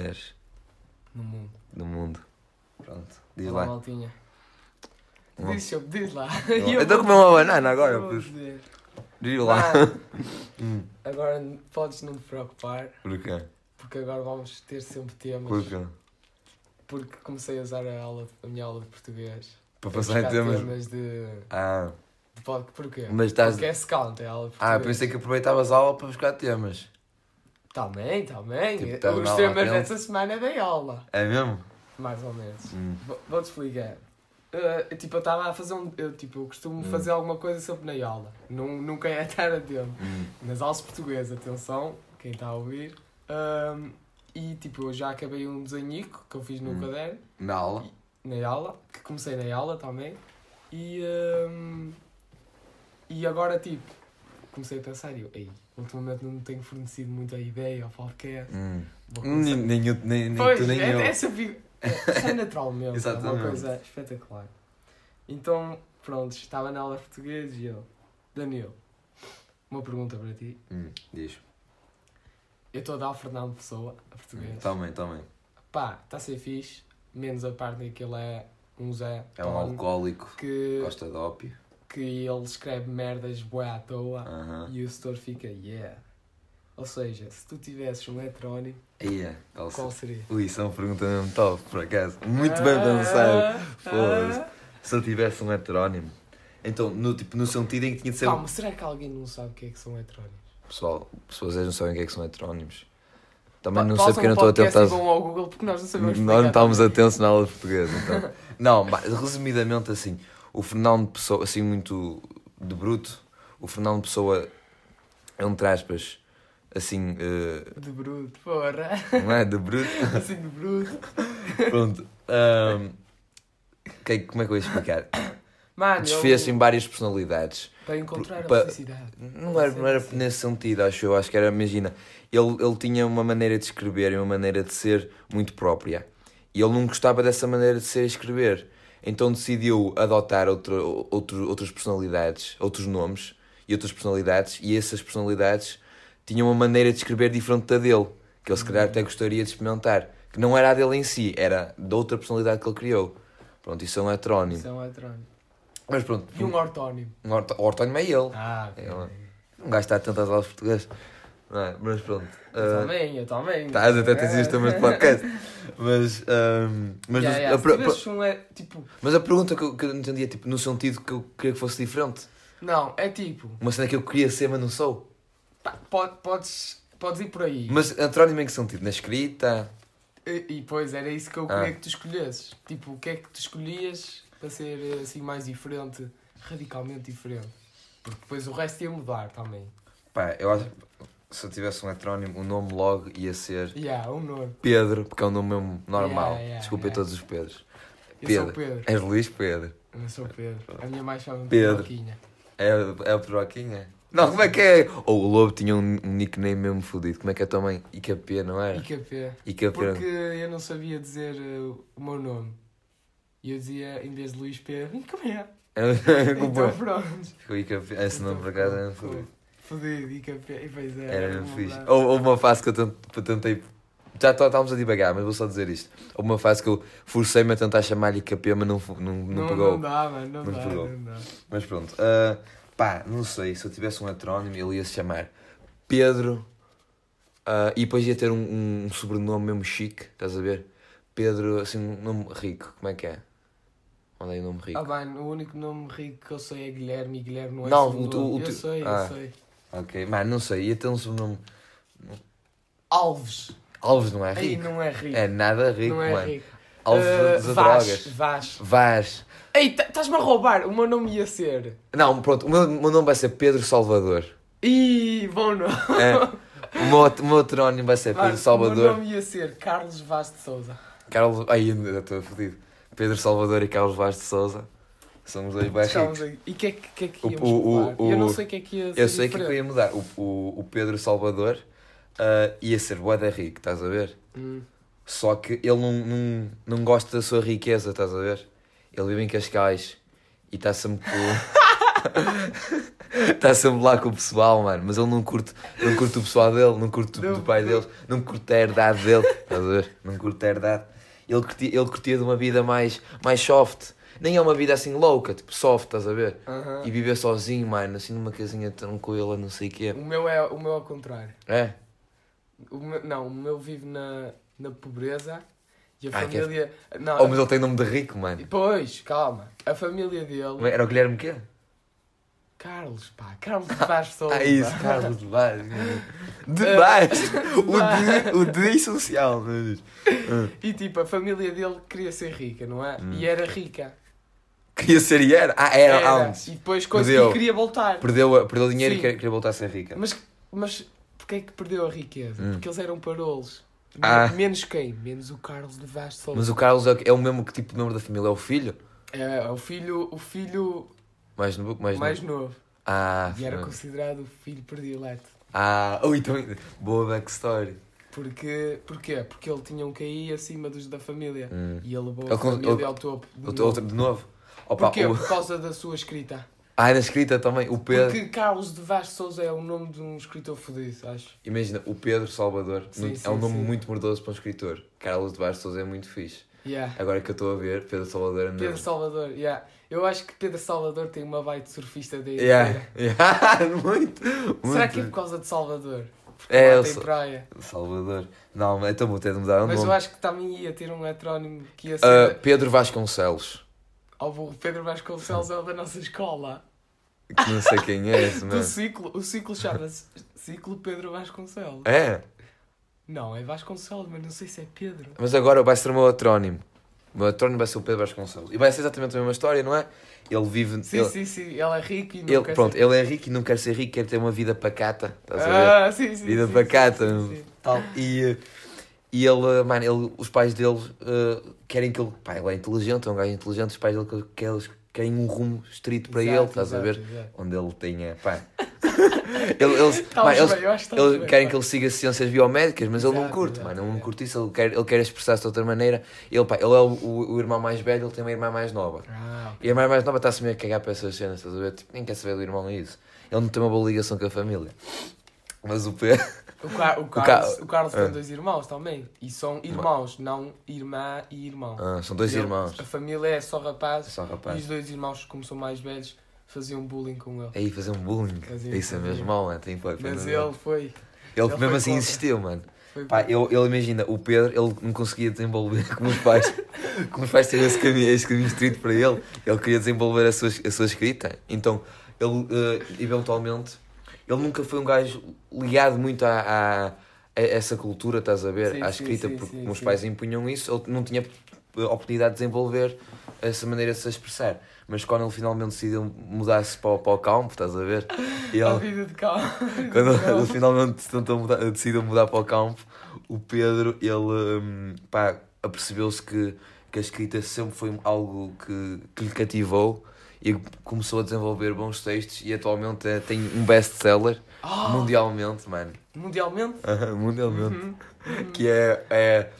mulheres no mundo. no mundo? Pronto, diz Olá, lá. maltinha. Diz, senhor, diz lá. Eu estou a comer uma banana agora, Eu dizer. Diz lá. Hum, agora podes não te preocupar, Porquê? porque agora vamos ter sempre temas. Porquê? Porque comecei a usar a, aula, a minha aula de português. Para passar em buscar temas. de, Ah, de Porquê? mas estás. Porque é secante, é a aula de Ah, português. pensei que aproveitavas a aula para buscar temas. Também, também. Tipo, Os temas dessa semana dei aula. É mesmo? Mais ou menos. Hum. Vou- Vou-te explicar. Uh, tipo, eu estava a fazer um. Eu, tipo, eu costumo Hum. fazer alguma coisa sempre na aula. Não, nunca é estar a tempo. Hum. Nas aulas portuguesas, atenção, quem está a ouvir. E tipo, eu já acabei um desenhico que eu fiz no Hum. caderno, Na aula? na aula, que comecei na aula também. E. e agora, tipo, comecei a pensar e eu, ei, ultimamente não tenho fornecido muita ideia ao podcast. Hum. Nem, nem, eu- nem, nem Pois, tu nem é, eu. essa. Isso é naturalmente, é uma Exatamente. coisa espetacular. Então, pronto, estava na aula de português e eu, Danilo, uma pergunta para ti. Hum, diz. Eu estou a dar ao Fernando Pessoa, a português. Também, também. Pá, está a ser fixe, menos a parte em que ele é um Zé É um alcoólico. que, Gosta de ópio. Que ele escreve merdas bué à toa Aham. e o setor fica, yeah. Ou seja, se tu tivesses um heterónimo, Ia, qual qual se- seria? Ui, isso é uma pergunta mesmo top, por acaso. Muito bem pensado. Ah, ah. Se eu tivesse um heterónimo. Então, no, tipo, no sentido em que tinha de ser. Calma, será que alguém não sabe o que é que são heterónimos? Pessoal, pessoas não sabem o que é que são heterónimos. Também não Pa- sei porque eu não estou a tentar. vão ao Google porque nós não sabemos Nós não estávamos atentos na aula de português, então. não, mas, resumidamente assim, o Fernando Pessoa, assim muito de bruto, o Fernando Pessoa, entre aspas, assim, eh, De bruto, porra. não é? De bruto. Assim de bruto. Pronto. ahm, que- como é que eu ia explicar? Mano, Desfez-se eu- em várias personalidades. para encontrar a felicidade. Não era, não era nesse sentido, acho eu. Acho que era, imagina, ele, ele tinha uma maneira de escrever e uma maneira de ser muito própria. E ele não gostava dessa maneira de ser e escrever. Então decidiu adotar outro, outro, outras personalidades, outros nomes e outras personalidades. E essas personalidades tinham uma maneira de escrever diferente da dele. Que ele se calhar até gostaria de experimentar. Que não era a dele em si, era da outra personalidade que ele criou. Pronto, isso é um heterónimo. Isso é um heterónimo. Mas pronto, E um ortónimo. um orto- o ortónimo é ele. Ah. É, gajo está atento às aulas português. Não é? Mas pronto. Eu ah, também, eu também. Estás até tens isto também de podcast. Mas, ahm, mas, Yeah, a, yeah, per- tivesses um é tipo. mas a pergunta que eu, que eu não entendia, tipo, no sentido que eu queria que fosse diferente. Não, é tipo. Uma cena que eu queria ser, mas não sou. pá, pode, podes, podes ir por aí. Mas antónimo em que sentido? Na escrita? E, e pois era isso que eu Ah. queria que tu escolhesses. Tipo, o que é que tu escolhias para ser eh, assim mais diferente, radicalmente diferente? Porque depois o resto ia mudar também. Pá, eu acho se eu tivesse um heterónimo, o nome logo ia ser Yeah, um nome. Pedro, porque é um nome mesmo normal. Yeah, yeah, Desculpa a yeah. todos os Pedros. Eu Pedro. Pedro. És Luís Pedro. Eu sou Pedro. A minha mãe chama-me Pedro. Pedroquinha. É, é o Pedroquinha? Não, como é que é? Ou o Lobo tinha um, nickname mesmo fodido. Como é que é também? IKP, não era? IKP. IKP. Porque eu não sabia dizer eh, o meu nome. E eu dizia, em vez de Luís Pedro, IKP. Então pronto. Ficou IKP. Esse nome por acaso era Ficou fodido. Fodido, IKP. E pois é. Era me fixe. houve uma fase que eu tent- eu tentei. Já tá- estávamos a divagar, mas vou só dizer isto. Houve uma fase que eu forcei-me a tentar chamar-lhe IKP, mas não, não, não, Não, pegou. não dá, mano. Não, Não dá, pegou. não dá. Mas pronto. ah, pá, não sei. Se eu tivesse um heterónimo, ele ia se chamar Pedro. ah, e depois ia ter um, um sobrenome mesmo chique, estás a ver? Pedro, assim, um nome rico. Como é que é? Olha aí o nome rico. Ah, mano, o único nome rico que eu sei é Guilherme e Guilherme não é Não, segundo o nome. o Eu sei, ah. eu sei. Ok, mano, não sei. Ia ter um sobrenome. Alves. Alves não é Aí rico. não é rico. É nada rico, não é mano. rico. Alves Ah, das Vaz, drogas. Vaz. Vaz. Ei, tá- estás-me a roubar. O meu nome ia ser. Não, pronto, o meu, o meu nome vai ser Pedro Salvador. Ih, bom nome. É. O meu, o meu heterónimo vai ser Pedro Salvador. O meu nome ia ser Carlos Vaz de Souza. Carlos. Ai, ainda estou fodido. Pedro Salvador e Carlos Vaz de Souza. Somos dois bem ricos. aí. E o que é que, é que O- íamos o- o-? Eu não o- sei o que é que ia ser Eu sei o que é ia mudar. O, o, o Pedro Salvador ah, ia ser boeda rico, estás a ver? Hum. Só que ele não, não, não gosta da sua riqueza, estás a ver? Ele vive em Cascais e está sempre com. Está sempre lá com o pessoal, mano. Mas ele não curte, não curte o pessoal dele, não curte do pai dele, não curte a herdade dele. Estás a ver? Não curte a herdade. Ele curtia, ele curtia de uma vida mais, mais soft. Nem é uma vida assim louca, tipo soft, estás a ver? E viver sozinho, mano, assim numa casinha tranquila, não sei o quê. O meu é o meu ao contrário. É? O meu, não, o meu vive na, na pobreza e a Ah, que é- família. Não, Oh, mas ele tem nome de rico, mano. Pois, calma. A família dele. Era o Guilherme quê? Carlos, pá, Carlos de Vaz Souza. Ah, isso, Carlos de Baixo. De baixo. O de, o de social, meu Deus. E tipo, a família dele queria ser rica, não é? Hum. E era rica. Queria ser e era. Ah, era, antes. E depois Perdeu. e queria voltar. Perdeu, perdeu dinheiro e Sim. queria, queria voltar a ser rica. Mas, mas porquê é que perdeu a riqueza? Hum. Porque eles eram parolos. Ah. Menos quem? Menos o Carlos de Vaz. Mas o Carlos é, o- é o mesmo que tipo de membro da família, é o filho? É, é o filho, o filho Mais novo? Mais, mais, novo. novo. Ah, E era considerado o filho predileto. ah, oh, então, boa backstory. Porque, porquê? Porque ele tinha um QI acima dos da família. Hum. E ele levou Ele a família ele- ao topo. de novo. de novo? Opa, Porquê? o- Por causa da sua escrita. Ah, na escrita também, o Pedro. Porque Carlos de Vaz Souza é o nome de um escritor fodido, acho. Imagina, o Pedro Salvador Sim, não- sim, é um nome sim. muito mordoso para um escritor. Carlos de Baixo Souza é muito fixe. Yeah. Agora que eu estou a ver, Pedro Salvador é Pedro. Salvador, yeah. Eu acho que Pedro Salvador tem uma vibe de surfista da Yeah, yeah, muito, muito. Será que é por causa de Salvador? Porque É, lá tem praia. Salvador. Não, então vou ter de mudar o Mas eu nome. acho que também ia ter um heterónimo que ia Ah, ser. Pedro Vasconcelos. Ao o Pedro Vasconcelos é o da nossa escola. Que não sei quem é esse, Do mano. ciclo, o ciclo chama-se Ciclo Pedro Vasconcelos. É, Não, é Vasconcelos, mas não sei se é Pedro. mas agora vai ser o meu heterónimo. O meu heterónimo vai ser o Pedro Vasconcelos. E vai ser exatamente a mesma história, não é? Ele vive. Sim, ele, sim, sim. Ele é rico e não ele- quer pronto, ser... ele é rico e não quer ser rico, quer ter uma vida pacata. Estás a ver? Ah, sim, sim. Vida sim, pacata. sim, sim. Tal. E, eh, e ele, mano, ele, os pais dele eh, querem que ele. Pá, ele é inteligente, é um gajo inteligente, os pais dele que- eles querem um rumo estrito para ele, Exato, estás a exato, ver? exato. Onde ele tenha. Pá. Ele- eles, Estás mano, eles, bem, estás eles bem, querem pá. que ele siga ciências biomédicas, mas ele não curte, mano. Ele não exato. curte isso, ele quer, ele quer expressar-se de outra maneira. Ele, pá, ele é o, o, o irmão mais velho, ele tem uma irmã mais nova. Ah, E a irmã mais nova está-se meio a cagar para essas cenas, estás a ver? Tipo, nem quer saber do irmão, é isso. Ele não tem uma boa ligação com a família. Mas o Pedro. O, Car o Ca- Carlos, o Carlos Ah. tem dois irmãos também. E são irmãos, não irmã e irmão. Ah, são dois irmãos. A família é só rapazes. Só E rapaz. os dois irmãos, como são mais velhos, faziam bullying com ele. Aí fazer um bullying. Isso é mesmo mau, mano. Tem foi, foi Mas ele foi. Ele, ele mesmo foi assim contra. insistiu, mano. Pá, ele, ele imagina, o Pedro, ele não conseguia desenvolver como os pais. como os pais tinham esse caminho, esse caminho estrito para ele, ele queria desenvolver a sua, a sua escrita. Então, ele, eh, eventualmente, ele nunca foi um gajo ligado muito à, à- a essa cultura, estás a ver? Sim, à escrita, sim, porque sim, os sim. pais impunham isso, ele não tinha oportunidade de desenvolver essa maneira de se expressar. Mas quando ele finalmente decidiu mudar-se para, o- para o campo, estás a ver? E A ele, vida de calma. quando ele finalmente se tentou mudar, decidiu mudar para o campo, o Pedro, ele hum, pá, apercebeu-se que, que a escrita sempre foi algo que, que lhe cativou e começou a desenvolver bons textos e atualmente é- tem um best-seller Ah, mundialmente, mano. Mundialmente? mundialmente. Uhum. Que é, é,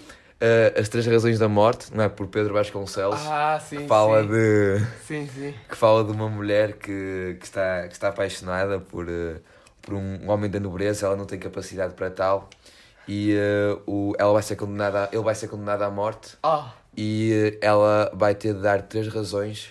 é As Três Razões da Morte, não é? Por Pedro Vasconcelos. Ah, sim, que fala sim. de Sim, sim. que fala de uma mulher que, que, está, que está apaixonada por, eh, por um homem da nobreza, ela não tem capacidade para tal e eh, o, ela vai ser condenada, ele vai ser condenado à morte Ah, e eh, ela vai ter de dar três razões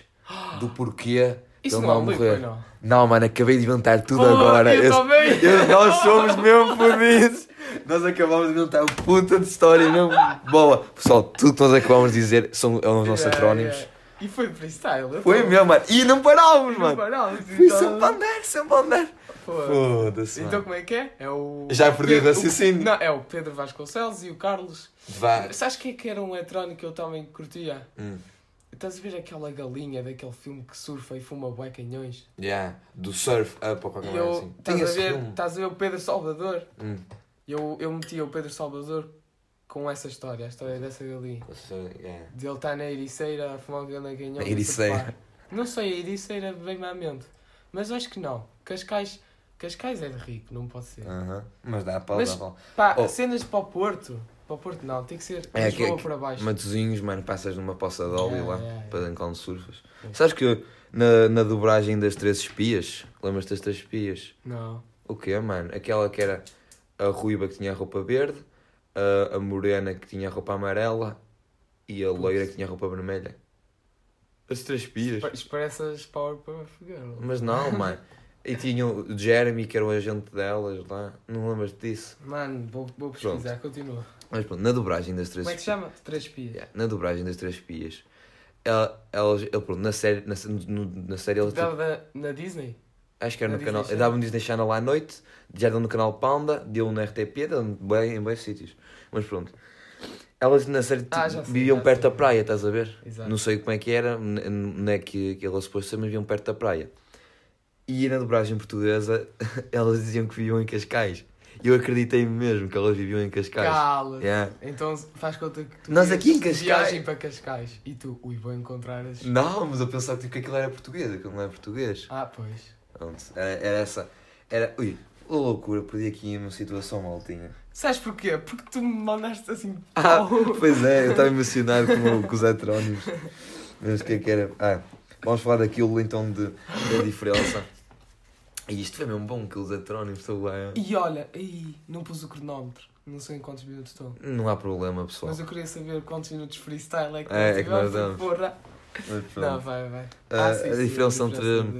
do porquê isso ele não é não morrer. não. Não, mano, acabei de inventar tudo Pô, agora. Eu eu- nós somos mesmo fodidos. Nós acabamos de inventar uma puta de história mesmo boa. Pessoal, tudo que nós acabamos de dizer são, são os nossos Yeah, acrónimos. yeah. E foi freestyle. Foi mesmo, mano. E não parámos, Não mano. parámos, Foi então- sempre a andar, sempre a andar. Pô. Foda-se, Então como é que é? É o. Já perdi o raciocínio. Não, é o Pedro Vasconcelos e o Carlos. Vá. Sabes quem é que era um eletrónico que eu também curtia? Hum. Estás a ver aquela galinha daquele filme que surfa e fuma bué canhões? Yeah. Do surf up ou qualquer coisa assim. estás, a ver, estás a ver o Pedro Salvador? Hum. Eu, eu metia o Pedro Salvador com essa história, a história dessa galinha. Yeah. De ele estar na ericeira a fumar um grande canhão. Na ericeira. Não sei, a ericeira vem-me à mente. Mas acho que não. Cascais, Cascais é de rico, não pode ser. Aham. Mas dá para Mas- dar para. Pá, Oh. cenas para o Porto. Para o Porto não, tem que ser É, Lisboa que- para baixo. Matozinhos, mano, passas numa poça de óleo Yeah, lá, yeah, para yeah. quando surfas. Yeah. Sabes que na, na dobragem das Três Espias, lembras-te das Três Espias? Não. O quê, mano? Aquela que era a ruiva que tinha a roupa verde, a, a morena que tinha a roupa amarela e a loira que tinha a roupa vermelha. As Três Espias. Isto parece as Powerpuff Girls. Mas não, mano. E tinha o Jeremy, que era o agente delas lá. Não lembras disso? Mano, vou, vou pesquisar, continua. Mas pronto, na dobragem das Três Como é que se chama? Três Pias. Yeah, na dobragem das Três Espias. Ela, elas, ele, pronto, na série, na, no- na série eles, Dava da- na Disney? acho que era na no canal, Disney Channel. dava no Disney Channel à noite, já deu no canal Panda, deu no RTP, deu bem, em vários sítios. Mas pronto. Elas na série Ah, tipo, sei, viviam perto sei. da praia, estás a ver? Exato. Não sei como é que era, não é que, que elas suposto ser, mas viviam perto da praia. E na dobragem portuguesa, elas diziam que viviam em Cascais. Eu acreditei mesmo que elas viviam em Cascais. Cala. Yeah. Então faz conta que tu Nós aqui em Cascais- Viagem para Cascais. E tu, ui, vou encontrar as. Não, mas eu pensava tipo, que aquilo era português, aquilo não é português. Ah, pois. Pronto, era, era essa. Era. Ui, loucura, perdi aqui uma situação maltinha. Sabes porquê? Porque tu me mandaste assim. Ah, pois é, eu estava emocionado com, com os heterónimos. Mas o que é que era? Ah, vamos falar daquilo então de, da diferença. E isto foi mesmo bom, aqueles heterónimos, estou lá. E olha, aí, não pus o cronómetro. Não sei em quantos minutos estou. Não há problema, pessoal. Mas eu queria saber quantos minutos freestyle é que É, é que nós damos. Porra. Não, vai, vai. Ah, sim, a sim, diferença diferença entre-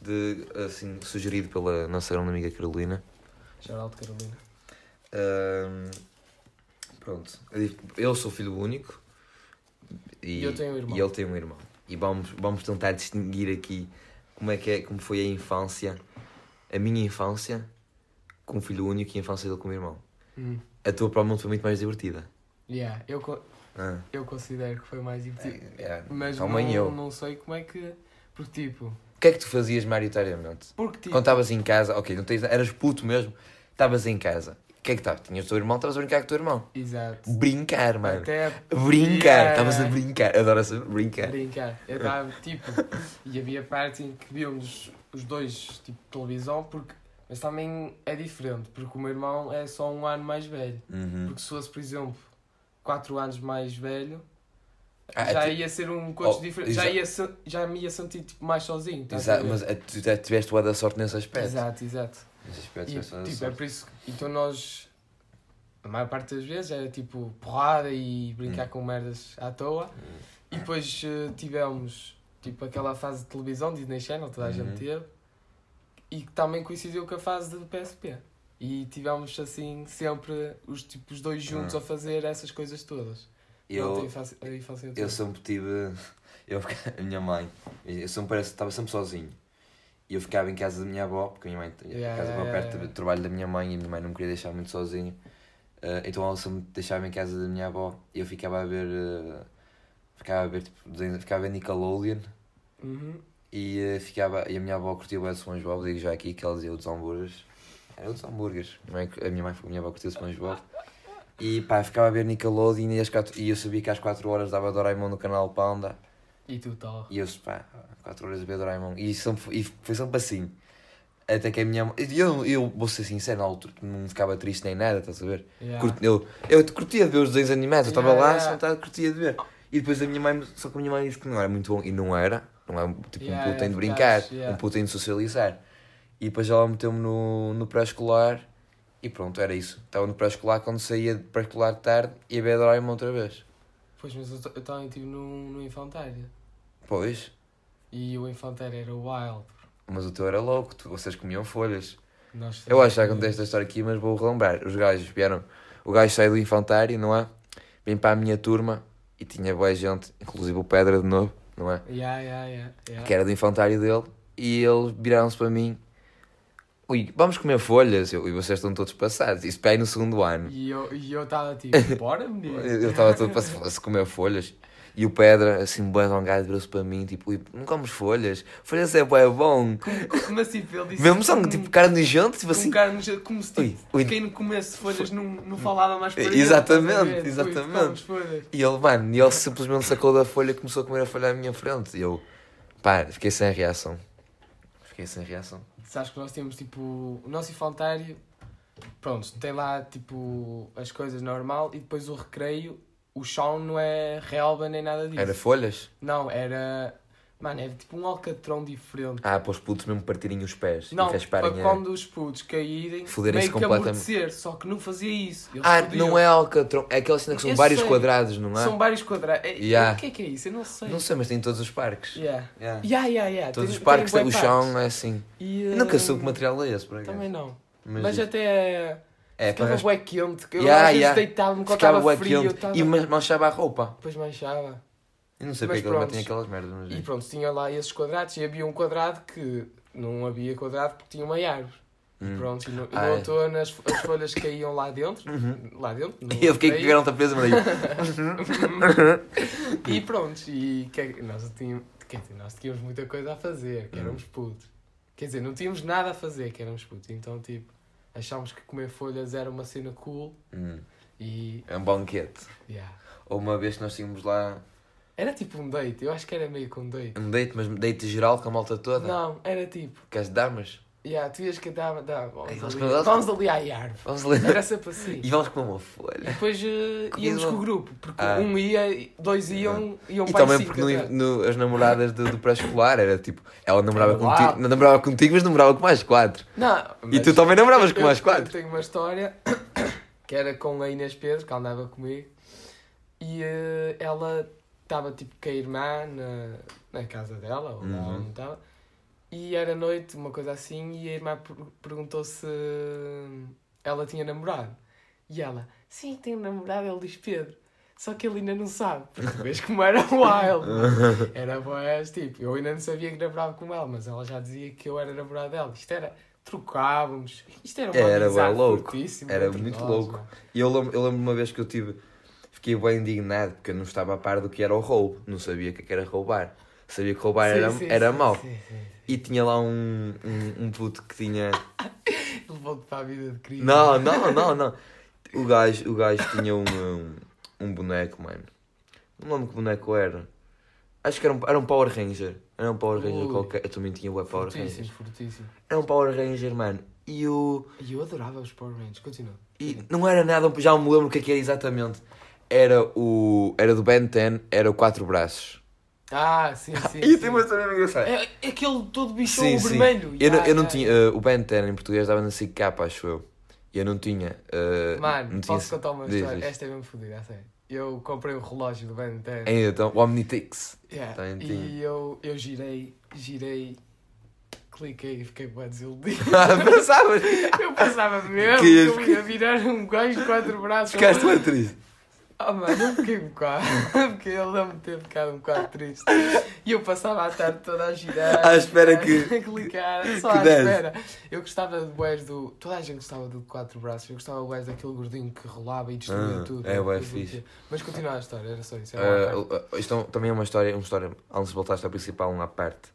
de- De, assim, sugerido pela nossa grande amiga Carolina. Geraldo Carolina. Pronto, eu sou filho único e, E eu tenho um irmão. e ele tem um irmão. E vamos, vamos tentar distinguir aqui como é que é, como foi a infância, a minha infância com um filho único e a infância dele com o meu irmão. Hum. A tua provavelmente foi muito mais divertida. Yeah, eu, co- Ah, eu considero que foi mais divertido. é, é, Mas não, eu. não sei como é que. Porque tipo. O que é que tu fazias maioritariamente? Porque tipo. Quando estavas em casa, ok, não tens, eras puto mesmo, estavas em casa. O que é que estavas? Tinhas o teu irmão, estavas a brincar com o teu irmão. Exato. Brincar, mano. Até Brincar, Yeah. estavas a brincar. Adoro essa brincar. brincar. Eu estava tipo. E havia partes em que víamos os dois tipo televisão, porque. Mas também é diferente, porque o meu irmão é só um ano mais velho. Uhum. Porque se fosse, por exemplo, 4 anos mais velho, Ah, já ti- ia ser um coach Oh, diferente. Já, ia, se- já me ia sentir tipo, mais sozinho. a Exato, mas eh, tu já tiveste boa da sorte nesse aspecto. Exato, exato. Nesse aspecto E, tipo, é por isso que então nós, a maior parte das vezes, era tipo porrada e brincar Hum. com merdas à toa. E depois eh, tivemos tipo aquela fase de televisão, Disney Channel, toda a Uhum. gente teve. E que também coincidiu com a fase do PSP. E tivemos assim sempre os, tipo, os dois juntos Ah. a fazer essas coisas todas. Eu, infância- infância eu sempre tive. Eu, a minha mãe, eu sempre estava sempre sozinho. E eu ficava em casa da minha avó, porque a minha mãe, Yeah, a casa yeah, perto yeah. do trabalho da minha mãe e a minha mãe não me queria deixar muito sozinho. Eh, então ela sempre deixava em casa da minha avó e eu ficava a ver. eh, ficava a ver, tipo, desenhos- ficava a ver Nickelodeon Uhum. e, eh, ficava, e a minha avó curtia o SpongeBob, digo já aqui que ela dizia o dos hambúrgueres. Era o dos hambúrgueres. A minha mãe, a minha, mãe, a minha avó curtia o SpongeBob. E pá, ficava a ver Nickelodeon e, às quatro, e eu sabia que às 4 horas dava Doraemon no canal Panda. E tu tal. E eu, pá, 4 horas a ver Doraemon. E, sempre, foi- e foi sempre assim. Até que a minha mãe. Eu, eu vou ser sincero, na altura não ficava triste nem nada, estás a ver? Yeah. Curti- Eu, eu curtia de ver os desenhos animados, eu estava Yeah, lá, yeah. sentado, curtia de ver. E depois a minha mãe, só que a minha mãe disse que não era muito bom. E não era. Não é tipo Yeah, um puto tem de brincar, yeah. um puto tem de socializar. E depois ela meteu-me no, no pré-escolar e pronto, era isso. Estava no pré-escolar, quando saía de pré-escolar de tarde, ia ver Doraemon outra vez. Pois, mas eu também estive no, no Infantário. Pois, E o Infantário era Wild. mas o teu era louco, tu, vocês comiam folhas. Nós Eu acho que já contei esta história aqui, mas vou relembrar. Os gajos vieram, o gajo saiu do infantário, não é? Vem para a minha turma e tinha boa gente, inclusive o Pedra de novo, não é? Yeah, yeah, yeah, yeah. Que era do infantário dele, e eles viraram-se para mim: Ui, vamos comer folhas. Eu, e vocês estão todos passados. Isso para aí no segundo ano. E eu eu estava tipo, bora menino. Eu estava todo passado a comer folhas. E o Pedra, assim, bem alongado, virou-se para mim: Tipo, Ui, não comes folhas? Folhas é bué bom. Como- Mas tipo, ele disse. Mesmo só, com- tipo, cara de gente, tipo com assim. carne, como se Ui, tipo, ui. quem não comesse folhas não, não falava mais para ele. Exatamente? Ui, tu exatamente. folhas. E ele, mano, e ele simplesmente sacou da folha e começou a comer a folha à minha frente. E eu, pá, fiquei sem reação. Fiquei sem reação. Sabes que nós temos tipo. O nosso infantário pronto, tem lá tipo as coisas normal e depois o recreio, o chão não é relva nem nada disso. Era folhas? Não, era. Mano, era tipo um alcatrão diferente. Ah, para os putos mesmo partirem os pés não, para quando os putos caírem, Foderem-se meio que completamente. amortecer, só que não fazia isso. Eles Ah, fodiam. não é alcatrão. É aquela cena que são Eu vários sei. quadrados, não é? São vários quadrados. É, Yeah. O que é que é isso? Eu não sei. Não sei, mas tem em todos os parques. Yeah. Yeah. Yeah, yeah, yeah. Todos Tem- os parques, tem o chão é assim. E, Nunca eh, soube que material é esse, por acaso. Também não. Mas, Mas, até é, ficava para bué quente. que Eu Yeah, às vezes yeah. deitava-me quando estava frio. eu estava- e ma- manchava a roupa. Depois manchava. Eu não sei Mas porque eles pronto. metem aquelas merdas. Mas... E pronto, tinha lá esses quadrados e havia um quadrado que não havia quadrado porque tinha uma árvore. Hum. Pronto, e no, e Ah, no é. outono as, as folhas caíam lá dentro. Uhum. Lá dentro. no E eu fiquei com a garota presa, mas aí. E pronto, e que, é nós, tínhamos, nós tínhamos muita coisa a fazer, que Hum. éramos putos. Quer dizer, não tínhamos nada a fazer, que éramos putos. Então, tipo, achámos que comer folhas era uma cena cool Hum, e. É um banquete. Yeah. Ou uma vez que nós tínhamos lá Era tipo um date, eu acho que era meio com um date. um date, mas date geral com a malta toda. Não, era tipo, Que as damas. Yeah, tu ias que dava, dava, vamos, vamos ali, com- vamos ali à árvore. Vamos ler. Era sempre assim. E vamos comer uma E folha. depois eh, Comida íamos com o grupo, porque Ah. um ia, dois iam, iam E para também cinco porque no, atrás. no- as namoradas do, do pré-escolar era tipo, ela namorava contigo, não namorava contigo, mas namorava com mais quatro. Não, E tu também namoravas com Eu- mais Eu quatro. tenho uma história que era com a Inês Pedro, que andava comigo, e eh, ela estava tipo com a irmã na, na casa dela, ou lá Uhum. onde estava, e era noite, uma coisa assim, e a irmã per- perguntou se ela tinha namorado. E ela, sim, tenho namorado, ele diz Pedro. Só que ele ainda não sabe, porque vês como era wild. Era boas, tipo, eu ainda não sabia que namorava com ela, mas ela já dizia que eu era namorado dela. Isto era, trocávamos, isto era uma Era amizade louco. Era muito nós, louco. mano. E eu lembro, eu lembro uma vez que eu tive. Fiquei bem indignado porque eu não estava a par do que era o roubo. Não sabia o que é que era roubar. Sabia que roubar Sim, era, sim, era sim, mau. E tinha lá um, um, um puto que tinha. Levou-te para a vida de crime. Não, não, não, não. O gajo, o gajo tinha um, um, um boneco, mano. Não lembro que boneco era. Acho que era um, era um Power Ranger. Era um Power Ranger Ui. qualquer. Eu também tinha o Power Rangers. fortíssimo. Era um Power Ranger, mano. E o. E eu adorava os Power Rangers, continua. E não era nada, já me lembro o que é que era exatamente. Era o. Era do Ben 10, era o Quatro Braços. Ah, sim, sim. E sim. tem uma história engraçada. É, é aquele todo bichão Sim, sim. vermelho. Eu, não, Ya, eu não ya, tinha. eh, o Ben 10 em português dava na SIC capa, acho eu. E eu não tinha. eh, Mano, não tinha posso contar uma história? diz. Esta é mesmo fodida, a sério. Eu comprei o relógio do Ben 10. Ainda então, o Omnitix. Yeah. Tinha. E eu, eu girei, girei, cliquei e fiquei bem desiludido. Pensavas? Eu pensava mesmo Que que, eu ia virar um gajo de quatro braços. Ficaste bem triste. Ah, mano, eu fiquei um bocado. Porque eu lembro de ter ficado um bocado triste. E eu passava a tarde toda a girar. À espera que- A clicar, só que à desse. espera. Eu gostava de boés do. Toda a gente gostava do quatro braços. Eu gostava de boés daquele gordinho que rolava e destruía Ah, tudo. é Eu fixe. Mas continua a história, era só isso. Era. Uh, isto é também é uma história, uma história, antes de voltar à principal, uma parte,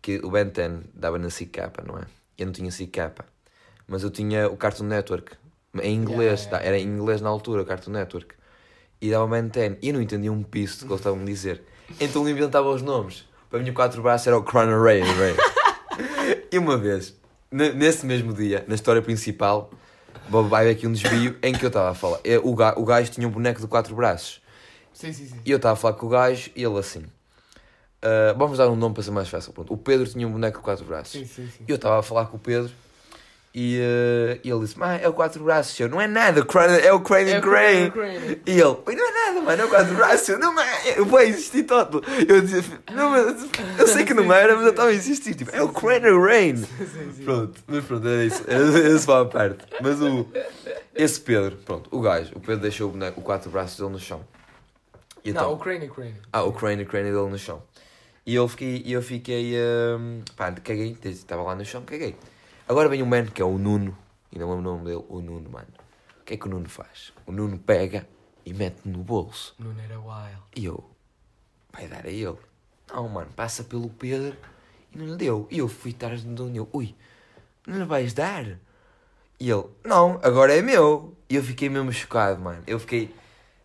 que o Ben 10 dava na capa, não é? Eu não tinha capa, mas eu tinha o Cartoon Network, em inglês, Yeah, yeah. tá? era em inglês na altura, o Cartoon Network, e dava Ben 10, e eu não entendia um piso do que eles estavam a dizer, então eu inventava os nomes, para mim o quatro braços era o Chrono Ray, e uma vez, nesse mesmo dia, na história principal, vai haver aqui um desvio em que eu estava a falar, eh, o ga- o gajo tinha um boneco de quatro braços, Sim, sim, sim. e eu estava a falar com o gajo e ele assim. "Ah, vamos dar um nome para ser mais fácil. Pronto. O Pedro tinha um boneco de quatro braços. Sim, sim, sim. E eu estava a falar com o Pedro e, e ele disse: "Ah, é o quatro braços. Eu, não é nada, crane- é o Crane É Crane. Crane. E ele: "Oi, não é nada, mano, é o quatro braços. Não é, eu vou insistir todo. Eu dizia: não, mas, eu sei que não era, mas eu estava a insistir. Tipo, é o Crane Rain. Sim. Pronto, mas pronto, é isso. Esse vai à parte. Mas o. Esse Pedro, pronto, o gajo, o Pedro deixou o, boneco, o quatro braços dele no chão. E então- Não, o Crane, Crane. ah, o crane, crane dele no chão. E eu fiquei, eu fiquei, hum, pá, caguei, estava lá no chão, caguei. Agora vem um man que é o Nuno, e não lembro o nome dele, o Nuno, mano. O que é que o Nuno faz? O Nuno pega e mete no bolso. Não era wild. E eu, vai dar a ele. Não, mano, passa pelo Pedro e não lhe deu. E eu fui atrás de onde eu, ui, não lhe vais dar? E ele, não, agora é meu. E eu fiquei mesmo chocado, mano. Eu fiquei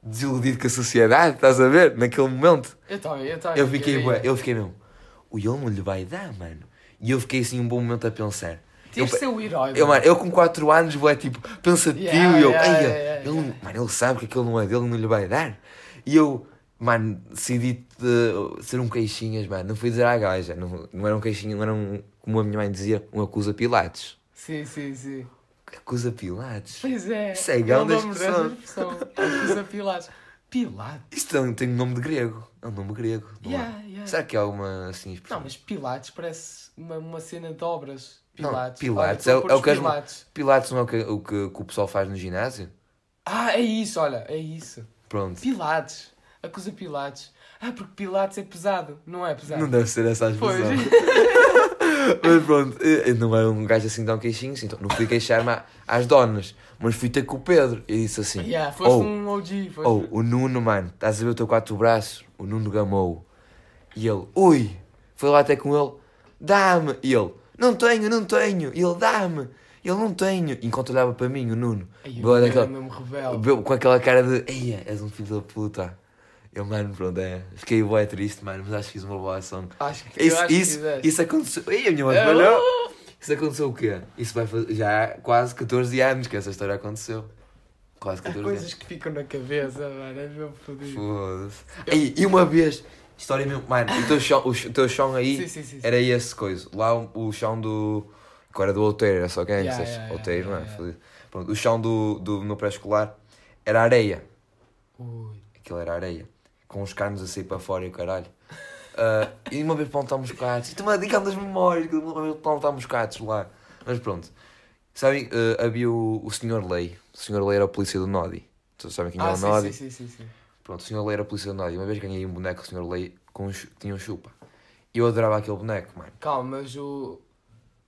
desiludido com a sociedade, estás a ver? Naquele momento. Eu também, eu também. Eu fiquei, bué, eu fiquei mesmo, o ele não lhe vai dar, mano. E eu fiquei assim um bom momento a pensar, Tens de ser o herói. Eu, mano, eu com 4 anos vou é tipo pensativo Yeah, e eu, yeah, "Eia, yeah, ele, yeah. mano, ele sabe que aquilo não é dele, não lhe vai dar. E eu, mano, decidi de ser um queixinhas, mano. Não fui dizer à gaja, não, não era um queixinho, não era um, como a minha mãe dizia, um acusa Pilates. Sim, sim, sim. Acusa Pilates? Pois é. Isso é expressão. dessa expressão. Acusa Pilates. Pilates? Isto tem, tem um nome de grego. É um nome grego. Yeah, é? yeah. Será que há alguma assim expressão? Não, mas Pilates parece uma, uma cena de obras. Não, Pilates. Pilates Olha, é é o que Pilates. Pilates não é o que, o que, o pessoal faz no ginásio? Ah, é isso, olha, é isso. Pronto. Pilates. Acusa Pilates. Ah, porque Pilates é pesado. Não é pesado. Não deve ser essa a expressão. Mas pronto, eu não era um gajo assim tão queixinho, então não fui queixar-me às donas, mas fui ter com o Pedro e disse assim: Yeah, foste Oh, um OG. Foste... oh, o Nuno, mano, estás a ver o teu quatro braços? O Nuno gamou. E ele, ui, foi lá até com ele, dá-me. E ele, não tenho, não tenho. E ele, dá-me. Ele, não tenho. Enquanto olhava para mim, o Nuno, Ai, eu daquela- mesmo rebelde. Com aquela cara de Eia, és um filho da puta. Eu, mano, pronto, é. Fiquei bué triste, mano, mas acho que fiz uma boa ação. Acho que, Isso, acho que isso, fizeste. isso aconteceu. Ei, a minha mãe falhou. Isso aconteceu o quê? Isso vai fazer já há quase 14 anos que essa história aconteceu. Quase Há 14 coisas anos. que ficam na cabeça, mano. É mesmo fodido. Foda-se. E uma vez, história mesmo, mano, o teu chão, o, o teu chão aí Sim, sim, sim. era esse coisa. Lá o, o chão do. Agora do outeiro, era só gangsters. Yeah, yeah, outeiro, yeah, é? Pronto, o chão do, do meu pré-escolar era areia. Ui. Aquilo era areia. Com os canos a sair para fora e o caralho. Ah, e uma vez plantámos gatos. Isto é uma dica das memórias. que Uma vez plantámos gatos lá. Mas pronto. Sabem, ah, havia o, o Sr. Lei. O Sr. Lei era a polícia do Nodi. Vocês sabem quem é Ah, o sim, Nodi? sim, sim, sim, sim. Pronto, o Sr. Lei era Nodi. Uma vez ganhei um boneco do Sr. Lei com um tinha um chupa. E eu adorava aquele boneco, mano. Calma, mas o,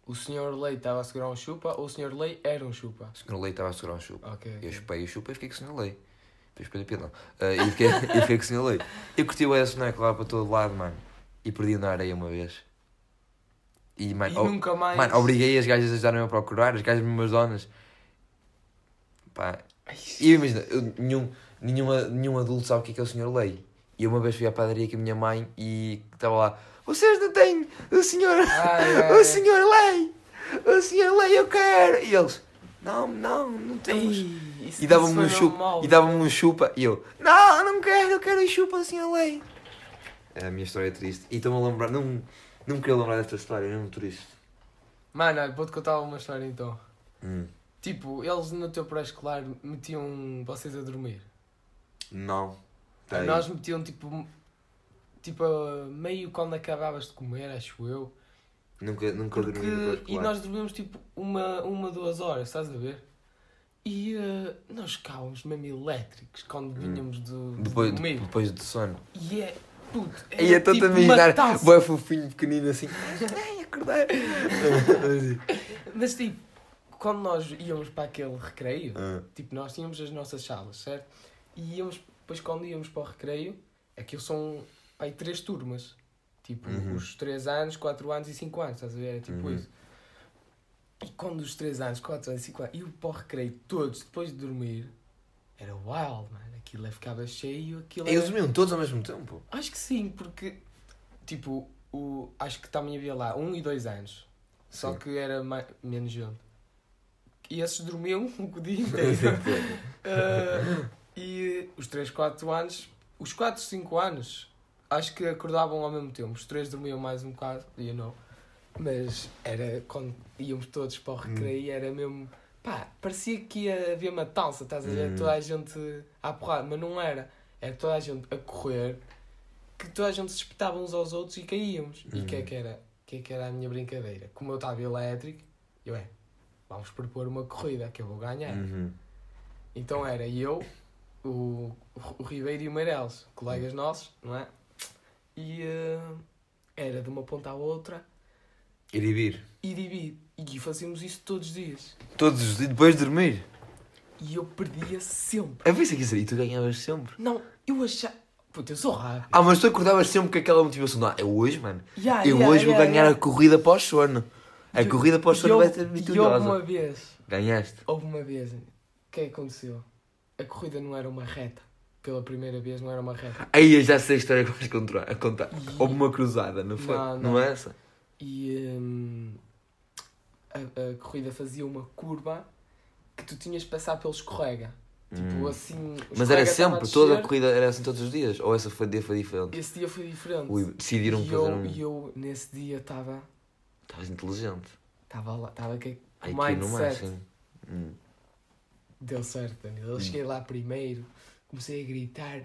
o Sr. Lei estava a segurar um chupa ou o Sr. Lei era um chupa? O Sr. Lei estava a segurar um chupa. Ok. Eu ok. chupei o chupa e fiquei com o Sr. Lei. Depois a pila. Ah, e, fiquei, e fiquei com o Sr. Lei. Eu curti o esse boneco lá para todo lado, mano. E perdi na areia uma vez. E, E mano, oh, nunca mais. mano obriguei as gajas a ajudarem-me a procurar, as gajas mesmo as donas. Pá. E eu imagina, eu- nenhum, nenhuma, nenhum adulto sabe o que é, que é o Sr. Lei. E eu uma vez fui à padaria com a minha mãe e estava lá. Vocês não têm o senhor, Ai, ai, o senhor Lei, o senhor Lei eu quero. E eles, não, não, não temos. Ei, E dava-me isso um chupa, mal. e dava-me um chupa, e eu, não, não quero, eu quero o chupa do senhor Lei. É a minha história triste. E estou-me a lembrar, não, não me queria lembrar desta história, é muito triste. Mano, vou-te contar uma história então. Hum. Tipo, eles no teu pré-escolar metiam vocês a dormir. Não. A nós metiam tipo. Tipo, meio quando acabavas de comer, acho eu. Nunca, nunca Porque, dormi e nós dormíamos tipo uma, uma, duas horas, estás a ver? E eh, nós ficávamos mesmo elétricos quando vinhamos do, do Hum. Depois, dormir. depois do sono. E é. Puto, E é tipo a imaginar, boé fofinho, pequenino assim. Ai, acordar. Mas tipo, quando nós íamos para aquele recreio, Ah, tipo, nós tínhamos as nossas salas, certo? E íamos, depois quando íamos para o recreio, aquilo são aí três turmas. Tipo, Uhum. os 3 anos, 4 anos e 5 anos, estás a ver? É tipo Uhum. isso. E quando os 3 anos, 4 anos e 5 anos, iam para o recreio todos depois de dormir, era wild, mano. Aquilo ficava cheio, aquilo Eles era... dormiam todos ao mesmo tempo. Acho que sim, porque, tipo, o, acho que também havia lá 1 e 2 anos. Só Sim. que era mais, menos gente. E esses dormiam o dia inteiro. Ah, e os 3, 4 anos, os 4, 5 anos, acho que acordavam ao mesmo tempo. Os 3 dormiam mais um bocado, you know. Mas era quando íamos todos para o recreio, era mesmo. Pá, parecia que ia haver uma talça, estás a ver? Hum. Toda a gente à porrada, mas não era. Era toda a gente a correr, que toda a gente se espetava uns aos outros e caíamos. E o que é Hum. que era? Que é que era a minha brincadeira? Como eu estava elétrico, eu é, vamos propor uma corrida que eu vou ganhar. Uhum. Então era eu, o, o Ribeiro e o Meireles, colegas nossos, não é? E eh, era de uma ponta à outra, Ir e vir. ir e vir. E fazíamos isso todos os dias. Todos os dias, depois de dormir. E eu perdia sempre. Eu pensei que isso aí tu ganhavas sempre. Não, eu achava. Puta, eu sou rápido. Ah, mas tu acordavas sempre com aquela motivação. Não, eu hoje, mano. Yeah, eu yeah, hoje vou yeah, ganhar yeah. a corrida para o sono. A E- corrida para o sono vai ser E houve vitoriosa. uma vez, Ganhaste. houve uma vez, o que é que aconteceu? A corrida não era uma reta. Pela primeira vez não era uma reta. Aí eu já sei a história que vais contar. E- Houve uma cruzada, não foi? Não, Não, não. é essa? E hum, a, a corrida fazia uma curva que tu tinhas de passar pelo escorrega. Tipo Hum. assim. Mas era sempre, toda a corrida era assim todos os dias? Ou essa foi, dia foi diferente? Esse dia foi diferente. Ui, decidiram e fazer eu, um. e eu, nesse dia, estava. Estavas inteligente. Estava lá, estava com o que no mindset. máximo. Hum. Deu certo, Daniel. Eu Hum. cheguei lá primeiro, comecei a gritar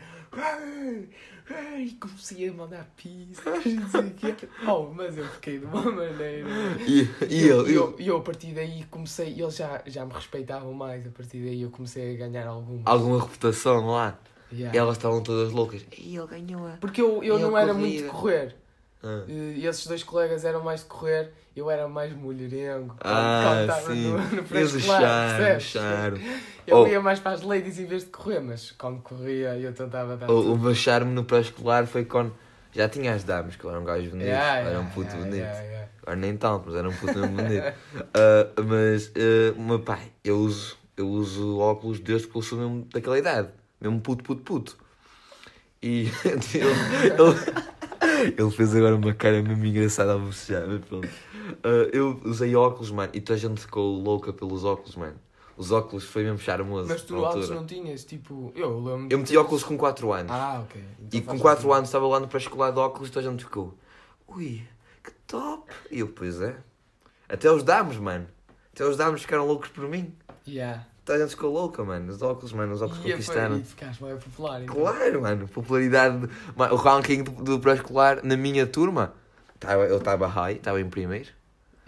e comecei a mandar quê. Oh, mas eu fiquei de uma maneira. E, e eu, eu, eu, a partir daí comecei, eles já, já me respeitavam mais, a partir daí eu comecei a ganhar algumas. Alguma reputação lá? Yeah. Elas estavam todas loucas. E ele ganhou a. Porque eu, eu E não era muito de correr. Ah. E esses dois colegas eram mais de correr, eu era mais mulherengo. Ah, sim. No, no acharam, percebes? acharam. Eu Oh. ia mais para as ladies em vez de correr, mas quando corria eu tentava dar O, tudo. o meu charme no pré-escolar foi quando. Já tinha as damas, que eu era um gajo bonito. Yeah, era um puto yeah, bonito. yeah. Agora nem tanto, mas era um puto bonito. Ah, mas o meu pai, eu uso, eu uso óculos desde que eu sou mesmo daquela idade. Mesmo puto, puto, puto. E ele, ele, ele fez agora uma cara mesmo engraçada a bocejar, mas pronto. Ah, eu usei óculos, mano, e toda a gente ficou louca pelos óculos, mano. Os óculos foi mesmo charmoso. Mas tu óculos não tinhas, tipo, eu lembro. Eu meti óculos com 4 anos. Ah, ok. Então E com faz 4 sentido. anos estava lá no pré-escolar de óculos e toda a gente ficou. Ui, que top! E eu, pois é. Até os damos, mano. Até os damos ficaram loucos por mim. Yeah. Toda a gente ficou louca, mano. Os óculos, mano, os óculos E, conquistaram. e ficaste bem popular. Então. Claro, mano. Popularidade. O ranking do, do pré-escolar na minha turma. Tava, eu estava high, estava em primeiro.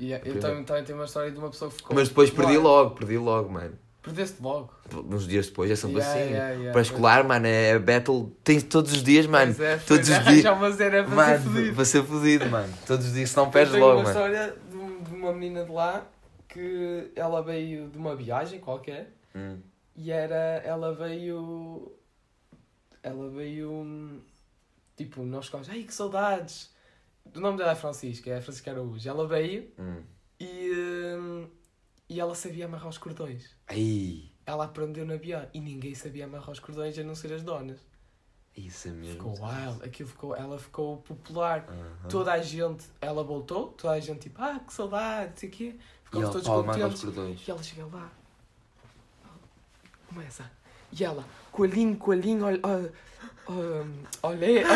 Yeah, eu também, também tenho uma história de uma pessoa que ficou. Mas depois perdi popular. logo, perdi logo, mano. Perdeste logo. Uns dias depois, é sempre Yeah, assim. yeah, yeah. Pré-escolar, mano, é battle. Tens todos os dias, mano. Pois é, todos os é, dias- Já uma cena para ser Mano, fodido. para ser fodido, mano. Todos os dias, se não Eu perdes tenho logo, uma mano. história de, um- de uma menina de lá que ela veio de uma viagem qualquer Hum. e era. Ela veio. Ela veio. hum, Tipo, nós ficámos. Ai que saudades! Do nome dela é Francisca, é Francisca Araújo. Ela veio Hum. e. hum, E ela sabia amarrar os cordões. Ai, Ela aprendeu na avião e ninguém sabia amarrar os cordões a não ser as donas. Isso é mesmo. Ficou wild, aquilo ficou, ela ficou popular. Aham. Toda a gente, ela voltou, toda a gente tipo, ah, que saudade, não sei o quê. Ficamos todos contentes. E ela chega lá, começa. E ela, coelhinho, coelhinho, olha, Olha,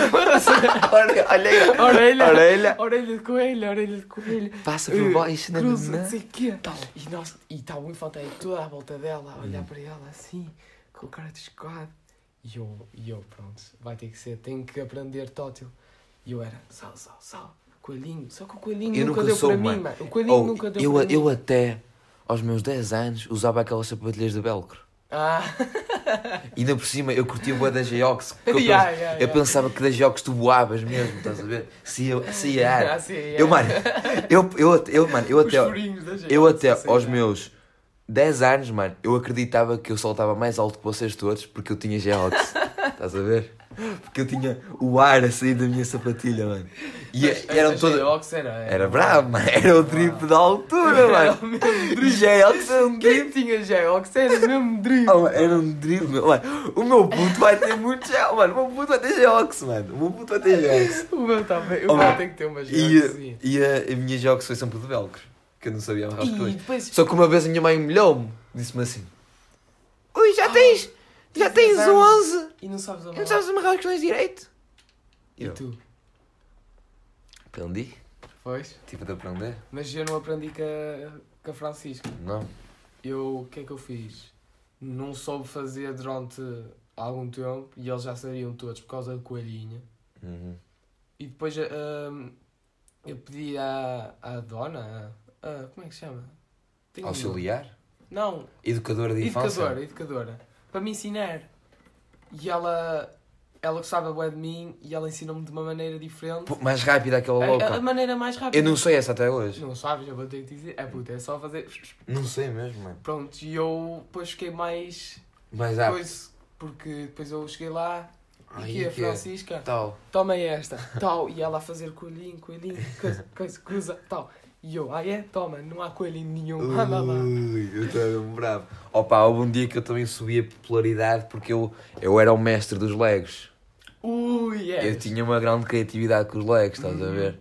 olha, orelha, orelha. orelha de coelho, orelha de coelho. Passa por baixo, né, Cruza, né? não sei o quê. E, nós, e está o infanteiro toda à volta dela, a olhar Hum. para ela assim, com o cara de escado. E eu, e eu, pronto, vai ter que ser, tenho que aprender tótil. E eu era, sal, sal, sal, coelhinho. Só que o coelhinho Eu nunca, nunca deu soube, para mim, mano. O coelhinho Oh, nunca deu eu, para eu mim. até, aos meus 10 anos, usava aquelas sapatilhas de velcro. Ah, E ainda por cima, eu curtia o da Geox. Eu, Yeah, pens- yeah, eu yeah. pensava que da Geox tu voavas mesmo, estás a ver? Se eu, se ia ar. Ah, é. Eu, mano, eu, eu, eu, mano, eu Os até, eu até aos lá. meus 10 anos, mano, eu acreditava que eu saltava mais alto que vocês todos porque eu tinha Geox. Estás a ver? Porque eu tinha o ar a sair da minha sapatilha, mano. E Mas eram todas. Geox era, Era bravo, mano. Era o drip da altura, Era mano. o mesmo drip. Geox era um Quem drip. tinha Geox era o mesmo drip. Oh, mano, era um drip, meu. Mano, o meu puto vai ter muito gel, mano. O meu puto vai ter Geox, mano. O meu puto vai ter Geox. O meu também, Oh, o meu mano. tem que ter uma E, Geox. sim. e a, a minha Geox foi sempre de velcro. Que eu não sabia amarrar os E coisas. depois, Só que uma vez a minha mãe humilhou-me. Disse-me assim: Ui, já Ah, tens. Já tens tens anos. 11. e não sabes E amarrar. não sabes amarrar os direito. E Eu tu? aprendi. Pois. Tive de aprender. Mas eu não aprendi com a, com a Francisca. Não. Eu, o que é que eu fiz? Não soube fazer durante algum tempo e eles já sabiam todos por causa do coelhinho. Uhum. E depois hum, eu pedi à, à dona, a- como é que se chama? Um nome. Auxiliar? Não, Educadora de infância? educadora, educadora. Para me ensinar. E ela, ela gostava bué de mim e ela ensinou-me de uma maneira diferente. Pô, Mais rápida aquela louca. a, a maneira mais rápida. Eu não sei essa até hoje. Não sabes, eu vou ter que dizer. É puta, é só fazer. Não sei mesmo, mano. Pronto, e eu depois fiquei mais. Mais rápido. Depois, porque depois eu cheguei lá e Ai, aqui a que é? Francisca, Tal. toma esta, tal, e ela a fazer coelhinho, coelhinho, coisa, coisa, cruza, tal. E eu, ah é? Toma, não há coelhinho nenhum, anda lá. Ui, eu estava mesmo bravo. Opa, houve um dia que eu também subi a popularidade porque eu, eu era o mestre dos legos. Ui, é. Eu tinha uma grande criatividade com os legos, estás a Uhum. ver?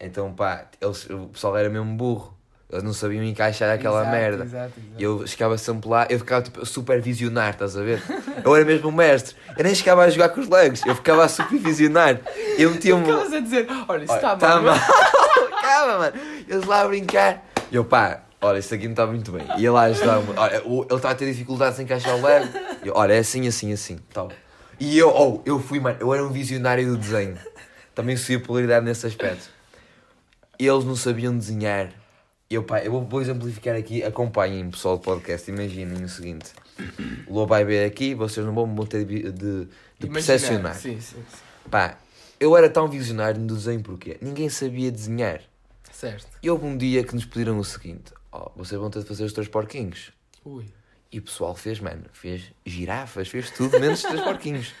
Então, pá, eles, o pessoal era mesmo burro. Eles não sabiam encaixar aquela Exato, merda. Exato, exato. Eu chegava sempre lá, eu ficava tipo a supervisionar, estás a ver? Eu era mesmo o mestre. Eu nem chegava a jogar com os legos, eu ficava a supervisionar. Eu metia-me. Ficavas a dizer, olha, isso está tá mal. Calma, mano. Eles lá a brincar. E eu, pá, olha, isso aqui não está muito bem. Ia lá ajudar-me. Olha, ele está a ter dificuldades em encaixar o Lego. E eu, olha, é assim, assim, assim. Tal. E eu, oh, eu fui, mano, eu era um visionário do desenho. Também sofri popularidade nesse aspecto. Eles não sabiam desenhar. Eu, pá, eu vou, exemplificar aqui. Acompanhem, pessoal do podcast. Imaginem o seguinte: o Lobo vai ver aqui, vocês não vão, ter de, de, de percepcionar. Sim, sim, sim. Pá, eu era tão visionário no desenho porque ninguém sabia desenhar. Certo. E houve um dia que nos pediram o seguinte: ó, vocês vão ter de fazer os três porquinhos. Ui. E o pessoal fez, mano, fez girafas, fez tudo, menos os três porquinhos.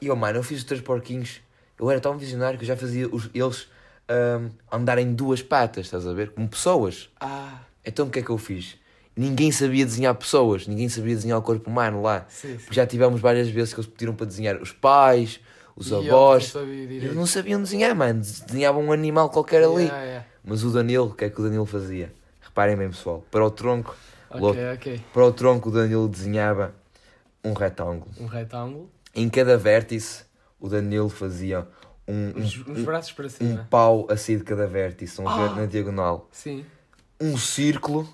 E eu, mano, eu fiz os três porquinhos. Eu era tão visionário que eu já fazia os, eles ahm, andarem em duas patas, estás a ver? Como pessoas. Ah, Então o que é que eu fiz? Ninguém sabia desenhar pessoas, ninguém sabia desenhar o corpo humano lá. sim, sim. Já tivemos várias vezes que eles pediram para desenhar os pais, os E eu avós. não sabia Eles não sabiam desenhar, mano. Desenhavam um animal qualquer ali. Yeah, yeah. Mas o Danilo, o que é que o Danilo fazia? Reparem bem, pessoal. Para o tronco, Logo. Ok, ok. para o tronco o Danilo desenhava um retângulo. Um retângulo. Em cada vértice, o Danilo fazia um, um, os um, braços para um cima. pau a sair de cada vértice, um Ah. na diagonal. Sim. Um círculo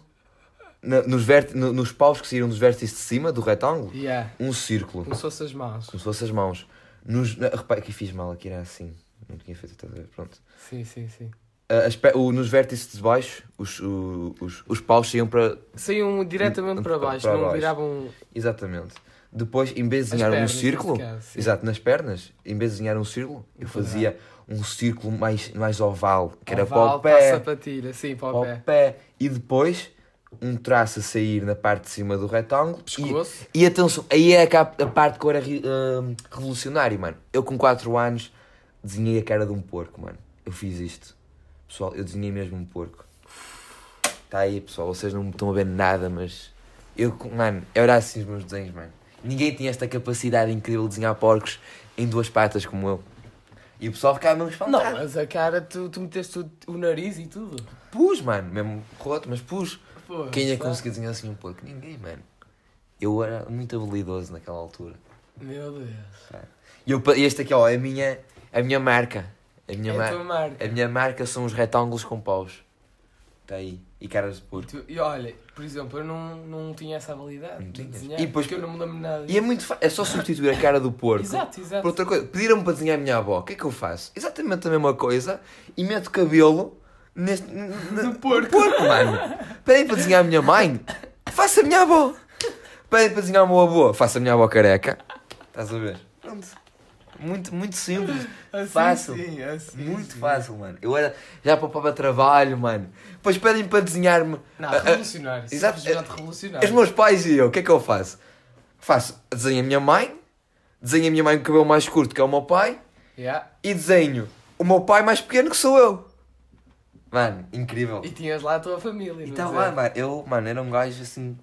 na- nos, vérti- no- nos paus que saíram dos vértices de cima do retângulo. Yeah. Um círculo, Como se fossem as mãos. como se fossem as mãos. Nos, na, repare que fiz mal, aqui era assim. Não tinha feito, estás a ver? Pronto. Sim, sim, sim. Nos vértices de baixo, os, os, os paus saíam para. Saíam diretamente para baixo, Para não baixo. viravam Exatamente. Depois, em vez de desenhar um pernas, círculo, nesse caso, exato, nas pernas, em vez de desenhar um círculo, eu Um fazia um círculo mais, mais oval, que era Oval, para o pé, a sapatilha, sim, para o para pé. pé, e depois um traço a sair na parte de cima do retângulo. Pescoço. E, e atenção, aí é a, a parte que eu era hum, revolucionário, mano. Eu com 4 anos desenhei a cara de um porco, mano. Eu fiz isto. Pessoal, eu desenhei mesmo um porco. Está aí, pessoal, vocês não estão a ver nada, mas eu, mano, eu era assim os meus desenhos, mano. Ninguém tinha esta capacidade incrível de desenhar porcos em duas patas como eu. E o pessoal ficava mesmo Não, espantado. mas a cara, tu, tu meteste o, o nariz e tudo. Pus, mano, mesmo roto, mas pus. Pô, Quem é que sabe? conseguia desenhar assim um porco? Ninguém, mano. Eu era muito habilidoso naquela altura. Meu Deus. E eu, este aqui, ó, é a minha, a minha marca. A minha, É a mar- marca. a minha marca são os retângulos com paus. Está aí. E caras de E, porco. tu- e olha, por exemplo, eu não, não tinha essa habilidade Não de desenhar, E depois- porque eu não me lembro nada E é muito fácil. É só substituir a cara do porco. Exato, exato. Por outra coisa. Pediram-me para desenhar a minha avó. O que é que eu faço? Exatamente a mesma coisa. E meto cabelo neste. No porco. porco, mano. Pedem para desenhar a minha mãe. Faça a minha avó. Pedem para desenhar o meu avô. Faça a minha avó careca. Estás a ver? Pronto. Muito, muito simples. Assim, fácil. sim, assim, muito sim. fácil, mano. Eu era. Já poupava trabalho, mano. Depois pedem para desenhar-me. Não, a- a- revolucionário. exato. Simplesmente Os revolucionário. meus pais e eu, o que é que eu faço? Faço, desenho a minha mãe, desenho a minha mãe com o cabelo mais curto que é o meu pai Yeah. e desenho o meu pai mais pequeno que sou eu. Mano, incrível. E tinhas lá a tua família. E estava é? lá, mano, eu, mano, era um gajo assim,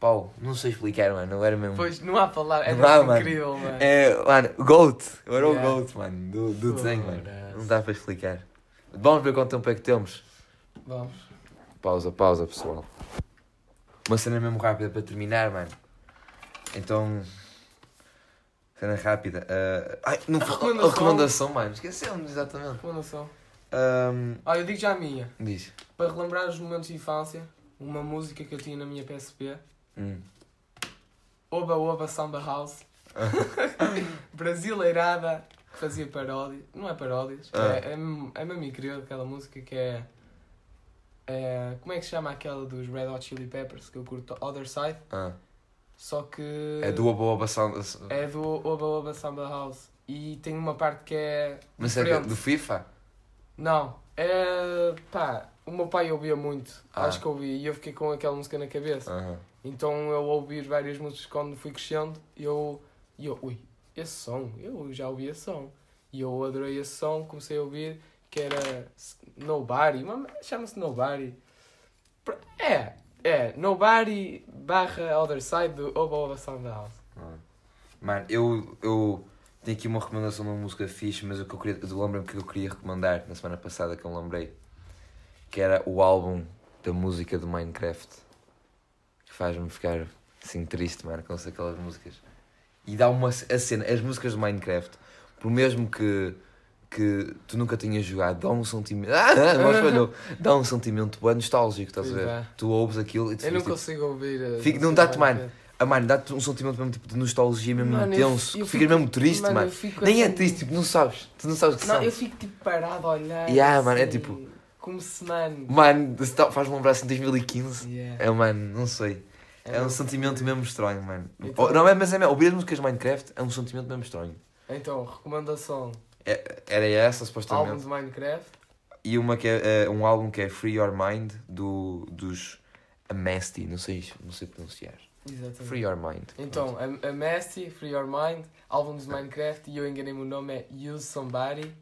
pau, não sei explicar, mano, eu era mesmo. Pois, não há palavra. É Não há, mano. incrível, mano. É, mano, GOAT, eu era Yeah. o GOAT, mano, do, do desenho, mano. Não dá para explicar. Vamos ver quanto tempo é que temos. Vamos. Pausa, pausa, pessoal. Uma cena mesmo rápida para terminar, mano. Então. Cena rápida. ah, ai, não, A a recomendação. recomendação, mano. Esquecemos, exatamente. Recomendação. Ahm, Olha, eu digo já a minha. diz. Para relembrar os momentos de infância, uma música que eu tinha na minha PSP. Hum. Oba Oba Samba House. Brasileirada que fazia paródia. Não é paródias. Ah. É, é, é mesmo incrível aquela música que é, é. Como é que se chama aquela dos Red Hot Chili Peppers que eu curto? Other Side. Ah, Só que. é do Oba Oba Sound. É do Oba Oba Samba House. E tem uma parte que é. Mas é diferente. do FIFA? Não, é. pá, o meu pai ouvia muito. Ah. Acho que ouvia. E eu fiquei com aquela música na cabeça. Aham. Então eu ouvir várias músicas quando fui crescendo, eu, eu, ui, esse som, eu já ouvi esse som. E eu adorei esse som, comecei a ouvir, que era Nobody, mas chama-se Nobody. É, é, Nobody barra Other Side do Oba Sound House. Ah. Mano, eu, eu tenho aqui uma recomendação de uma música fixe, mas o que eu queria, lembro-me que eu queria recomendar na semana passada que eu lembrei, que era o álbum da música do Minecraft. Faz-me ficar assim triste, mano, com aquelas músicas. E dá uma a cena, as músicas do Minecraft, por mesmo que, que tu nunca tenhas jogado, dá um sentimento. Ah, mas falhou! Dá um sentimento bem nostálgico, estás a ver? é. Tu ouves aquilo e tu Eu não tipo, consigo ouvir. Fica- música não dá-te, mano. Minecraft. ah, mano, dá-te um sentimento mesmo tipo de nostalgia mesmo Mano, intenso. fi- eu que ficas fico- mesmo triste, mano. fico Nem é assim- triste, tipo, não sabes. Tu não sabes o que Não, são. eu fico tipo parado a olhar. Yeah, mano, é assim, tipo- Como se, mano. Mano, faz-me lembrar assim 2015. Yeah. É, mano, não sei. É, um mesmo sentimento mesmo estranho, mano. Então- Não é, mas é mesmo. Ouvir as músicas de Minecraft é um sentimento mesmo estranho. Então, recomendação: É- era essa, álbum supostamente. de Minecraft. E uma que é, é um álbum que é Free Your Mind do, dos Amnesty, não sei, não sei pronunciar. Exatamente. Free Your Mind. Então, a, a Messi, Free Your Mind, álbum de Minecraft, e eu enganei-me o nome, é Use Somebody.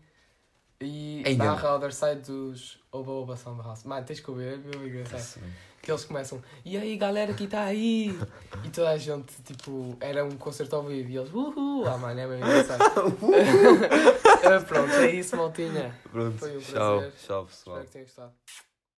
E Ei, barra Other Side dos Oba Oba Samba House. Mano, tens que ouvir, é mesmo engraçado. Que eles começam, e aí galera que está aí? E toda a gente, tipo, era um concerto ao vivo e eles, uhul! Ah, mano, é mesmo engraçado. Pronto, é isso, maltinha. Pronto, Foi um tchau, prazer. tchau pessoal. Espero que tenham gostado.